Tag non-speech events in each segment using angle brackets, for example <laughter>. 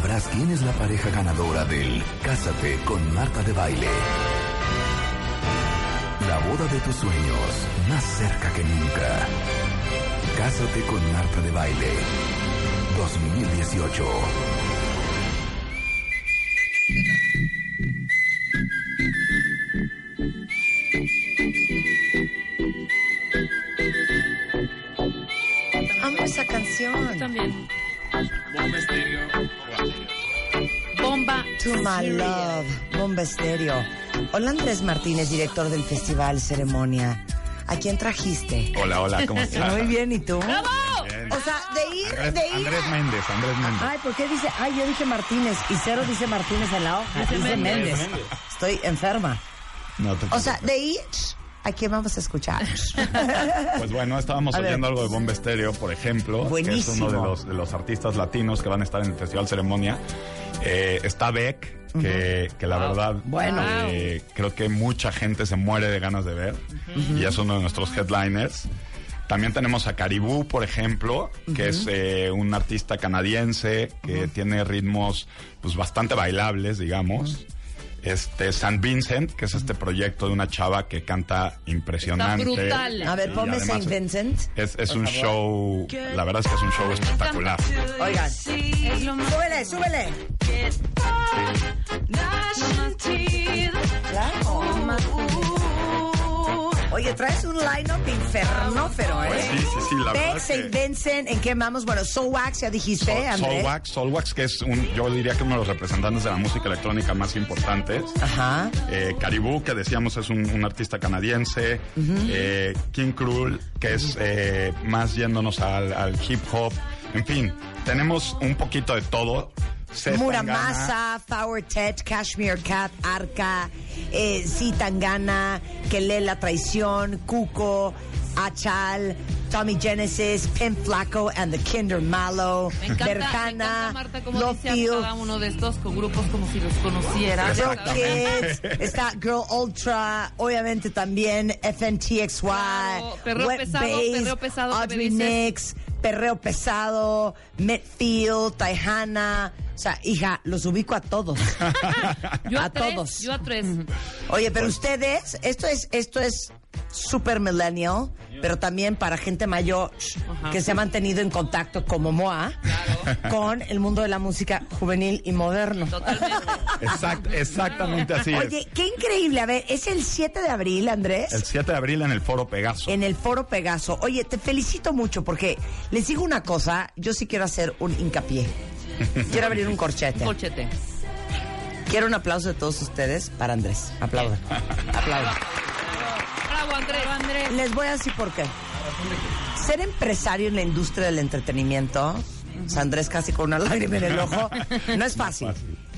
Sabrás quién es la pareja ganadora del Cásate con Marta de Baile. La boda de tus sueños, más cerca que nunca. Cásate con Marta de Baile. 2018. Amo esa canción. También. Bomba. To my love. Bomba estéreo. Hola Andrés Martínez, director del Festival Ceremonia. ¿A quién trajiste? Hola, hola, ¿cómo <laughs> estás? Muy bien, ¿y tú? ¡Bravo! Bien. O sea, de ir, Andrés, de ir. Andrés Méndez, Andrés Méndez. Ay, ¿por qué dice? Ay, yo dije Martínez y cero dice Martínez en la hoja. Dice, Méndez. Estoy enferma. No te O sea, de ir, ¿a quién vamos a escuchar? <laughs> Pues bueno, estábamos A ver. oyendo algo de Bomba Estéreo, por ejemplo, que es Buenísimo. uno de los, de los artistas latinos que van a estar en el Festival Ceremonia. Eh, está Beck, que, que la verdad, Bueno. eh, creo que mucha gente se muere de ganas de ver, y es uno de nuestros headliners. También tenemos a Caribú, por ejemplo, que es eh, un artista canadiense que tiene ritmos pues bastante bailables, digamos. Este St. Vincent, que es este proyecto de una chava que canta impresionante. brutal. A ver, ponme Saint Vincent. Es, es un show, la verdad es que es un show espectacular. Oigan, Es lo más. súbele, súbele. Claro. Oye, traes un line-up infernófero, ¿eh? Sí, sí, sí, la verdad Vincent, ¿en qué vamos? Bueno, Soul Wax, ya dijiste, Andrés. Solwax, Solwax, que es un, yo diría que uno de los representantes de la música electrónica más importantes. Ajá. Eh, Caribú, que decíamos es un, un artista canadiense. Eh, King Cruel, que es eh, más yéndonos al, al hip hop. En fin, tenemos un poquito de todo. Muramasa, Flower Tet, Cashmere Cat, Arca, eh, Sí Tangana, Que lee la traición, Cuco, Achal, Tommy Genesis, Pimp Flaco and the Kinder Malo, Me encanta, me Berjana, encanta, Marta, cómo Love dice cada uno de estos con grupos como si los Exactamente. Kids, está Girl Ultra, obviamente también FNTXY, Claro, perreo Wet pesado, Bass, perreo pesado, ¿qué me Audrey? Nix, Perreo Pesado, Metfield, Taihana. O sea, hija, los ubico a todos. <laughs> Yo a, a tres, todos. Yo a tres. Oye, pero ustedes, esto es, esto es super millennial, pero también para gente mayor Ajá. que se ha mantenido en contacto como Moa con el mundo de la música juvenil y moderno. Totalmente. Exact- exactamente así es. Oye, qué increíble. A ver, es el 7 de abril, Andrés. El 7 de abril en el Foro Pegaso. En el foro Pegaso. Oye, te felicito mucho porque les digo una cosa, yo sí quiero hacer un hincapié. Quiero abrir un corchete. Colchete. Quiero un aplauso de todos ustedes para Andrés. Aplaudan. Aplaudan. Bravo, Andrés. Andrés. Les voy a decir por qué. Ser empresario en la industria del entretenimiento, o sea, Andrés casi con una <laughs> lágrima en el ojo, no es fácil,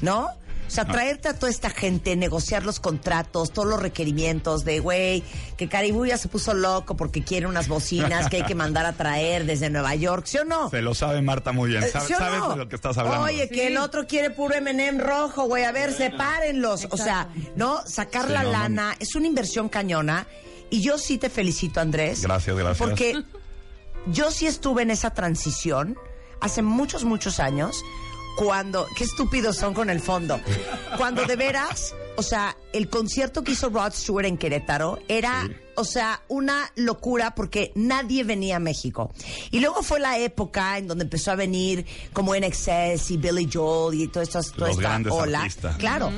¿no? O sea, traerte a toda esta gente, negociar los contratos, todos los requerimientos de, güey, que Caribú ya se puso loco porque quiere unas bocinas que hay que mandar a traer desde Nueva York, ¿sí o no? Se lo sabe Marta muy bien. Eh, Sabe- ¿sí o sabes no? de lo que estás hablando. Oye, que el otro quiere puro M&M rojo, güey. A ver, sepárenlos. O sea, ¿no? Sacar Sí, la no, no. lana es una inversión cañona. Y yo sí te felicito, Andrés. Gracias, gracias. Porque yo sí estuve en esa transición hace muchos, muchos años. Cuando, qué estúpidos son con el fondo. Cuando de veras, o sea, el concierto que hizo Rod Stewart en Querétaro era, o sea, una locura porque nadie venía a México. Y luego fue la época en donde empezó a venir como NXS y Billy Joel y toda esta, toda Los esta ola. artistas. Claro.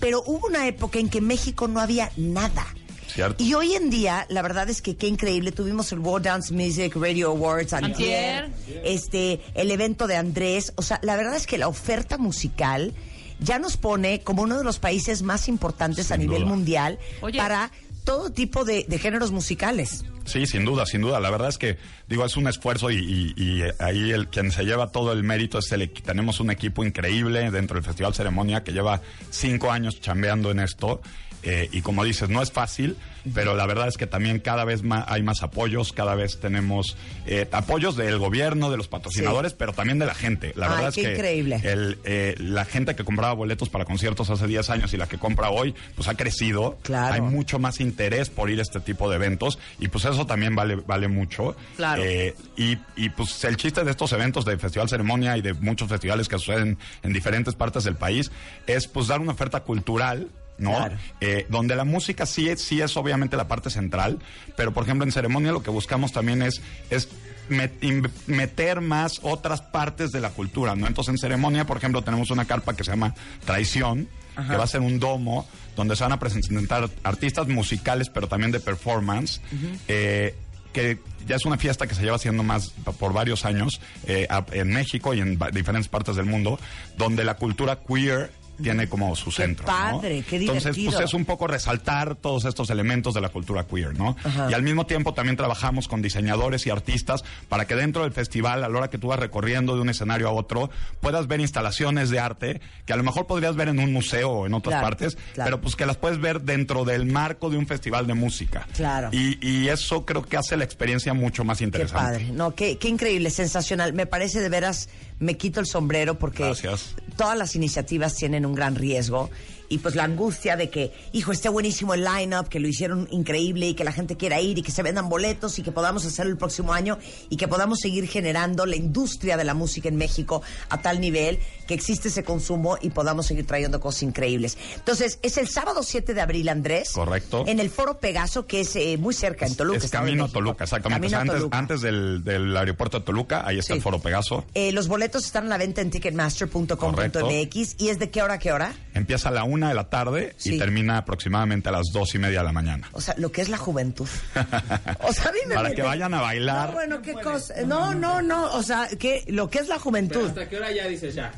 Pero hubo una época en que en México no había nada. Cierto. Y hoy en día, la verdad es que qué increíble. Tuvimos el World Dance Music Radio Awards antier, Antier. este, el evento de Andrés. O sea, la verdad es que la oferta musical ya nos pone como uno de los países más importantes a nivel duda. mundial Oye. para todo tipo de, de géneros musicales. Sí, sin duda, sin duda. La verdad es que, digo, es un esfuerzo y, y- y, ahí el quien se lleva todo el mérito es el tenemos un equipo increíble dentro del Festival Ceremonia que lleva cinco años chambeando en esto. Eh, y como dices, no es fácil, pero la verdad es que también cada vez más hay más apoyos, cada vez tenemos eh, apoyos del gobierno, de los patrocinadores, pero también de la gente. La Ay, verdad es que increíble. el, eh, la gente que compraba boletos para conciertos hace 10 años y la que compra hoy, pues ha crecido. Claro. Hay mucho más interés por ir a este tipo de eventos y pues eso también vale, vale mucho. Claro. Eh, y, y pues el chiste de estos eventos de Festival Ceremonia y de muchos festivales que suceden en diferentes partes del país es pues dar una oferta cultural. ¿No? Claro. Eh, donde la música sí sí es obviamente la parte central, pero por ejemplo en ceremonia lo que buscamos también es, es meter más otras partes de la cultura, ¿no? Entonces en ceremonia, por ejemplo, tenemos una carpa que se llama Traición, que va a ser un domo donde se van a presentar artistas musicales, pero también de performance. eh, que ya es una fiesta que se lleva haciendo más por varios años eh, en México y en diferentes partes del mundo, donde la cultura queer tiene como su Qué centro. ¿no? padre, qué Entonces, divertido. pues es un poco resaltar todos estos elementos de la cultura queer, ¿no? Ajá. Y al mismo tiempo también trabajamos con diseñadores y artistas para que dentro del festival, a la hora que tú vas recorriendo de un escenario a otro, puedas ver instalaciones de arte que a lo mejor podrías ver en un museo o en otras Claro, partes, claro. pero pues que las puedes ver dentro del marco de un festival de música. Claro. Y, y eso creo que hace la experiencia mucho más Qué interesante. padre. No, qué, qué increíble, sensacional. Me parece de veras, me quito el sombrero porque Gracias. todas las iniciativas tienen un gran riesgo. Y pues la angustia de que, hijo, esté buenísimo el line-up, que lo hicieron increíble y que la gente quiera ir y que se vendan boletos y que podamos hacerlo el próximo año y que podamos seguir generando la industria de la música en México a tal nivel que existe ese consumo y podamos seguir trayendo cosas increíbles. Entonces, es el sábado 7 de abril, Andrés. Correcto. En el Foro Pegaso, que es eh, muy cerca, en Toluca. Es camino a. Toluca, exactamente. Camino O sea, a antes Toluca. antes del, del aeropuerto de Toluca, ahí está Sí. el Foro Pegaso. Eh, los boletos están a la venta en ticketmaster.com.mx y es de qué hora a qué hora. Empieza a la una de la tarde Sí. y termina aproximadamente a las dos y media de la mañana. O sea, lo que es la juventud. <laughs> O sea, a mí me Para que vayan a bailar. No, bueno, qué cosa. No, no, no. O sea, que lo que es la juventud. ¿Hasta qué hora ya dices ya?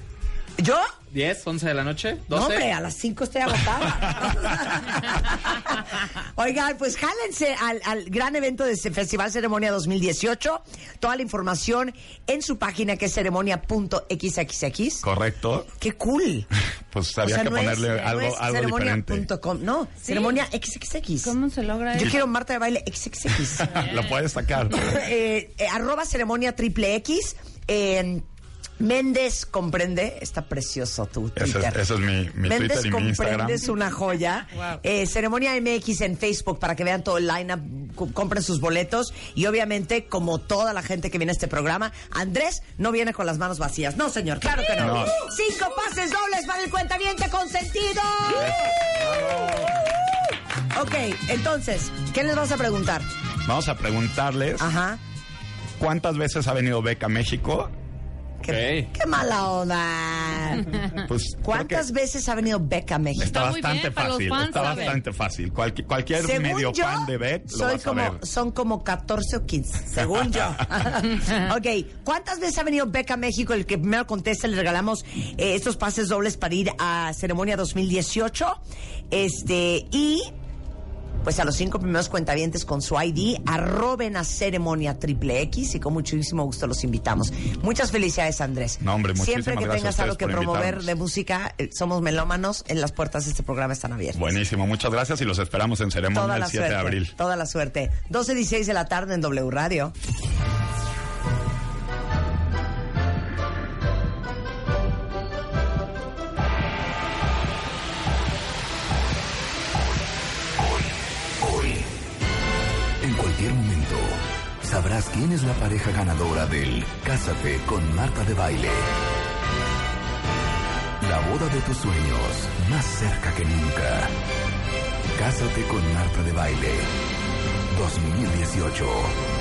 ¿Yo? ¿10, 11 de la noche? ¿12? No, hombre, a las 5 estoy agotada. <laughs> Oigan, pues jálense al, al gran evento de ese Festival Ceremonia 2018. Toda la información en su página que es ceremonia.xxx. Correcto. ¡Qué cool! <laughs> Pues había O sea, que no es- ponerle no algo, es algo diferente. ceremonia.com, No, ceremonia XXX. ¿Cómo se logra Yo eso? quiero Marta de baile XXX. <laughs> Lo puedes sacar. <laughs> eh, eh, arroba ceremonia triple X. eh, Méndez comprende, está precioso tu Ese es- Twitter. ese es mi- mi Méndez Twitter y mi comprende Instagram. es una joya. Wow. Eh, ceremonia MX en Facebook para que vean todo el lineup, compren sus boletos y obviamente como toda la gente que viene a este programa, Andrés no viene con las manos vacías. No, señor, claro que no. No. Cinco pases dobles para el cuentaviente consentido. Ok, entonces, ¿qué les vas a preguntar? Vamos a preguntarles Ajá. cuántas veces ha venido Beca a México. Qué, mala onda. <laughs> Pues ¿Cuántas veces ha venido Beck a México? Está bastante bien, fácil. fans, Está bastante fácil. Cualqui- cualquier Según medio yo, fan de Beck lo soy vas a como, ver. son como 14 o 15, <laughs> según yo. <laughs> ok, ¿cuántas veces ha venido Beck a México? El que primero conteste, le regalamos eh, estos pases dobles para ir a Ceremonia 2018. Este, y pues a los cinco primeros cuentavientes con su ID, arroben a Ceremonia Triple X y con muchísimo gusto los invitamos. Muchas felicidades, Andrés. No, hombre, Siempre que tengas algo que promover invitarnos. de música, eh, somos melómanos, en las puertas de este programa están abiertas. Buenísimo, muchas gracias y los esperamos en ceremonia Toda el la 7 suerte. de abril. Toda la suerte. 12 y 16 de la tarde en W Radio. En cualquier momento, sabrás quién es la pareja ganadora del Cásate con Marta de Baile. La boda de tus sueños, más cerca que nunca. Cásate con Marta de Baile. 2018.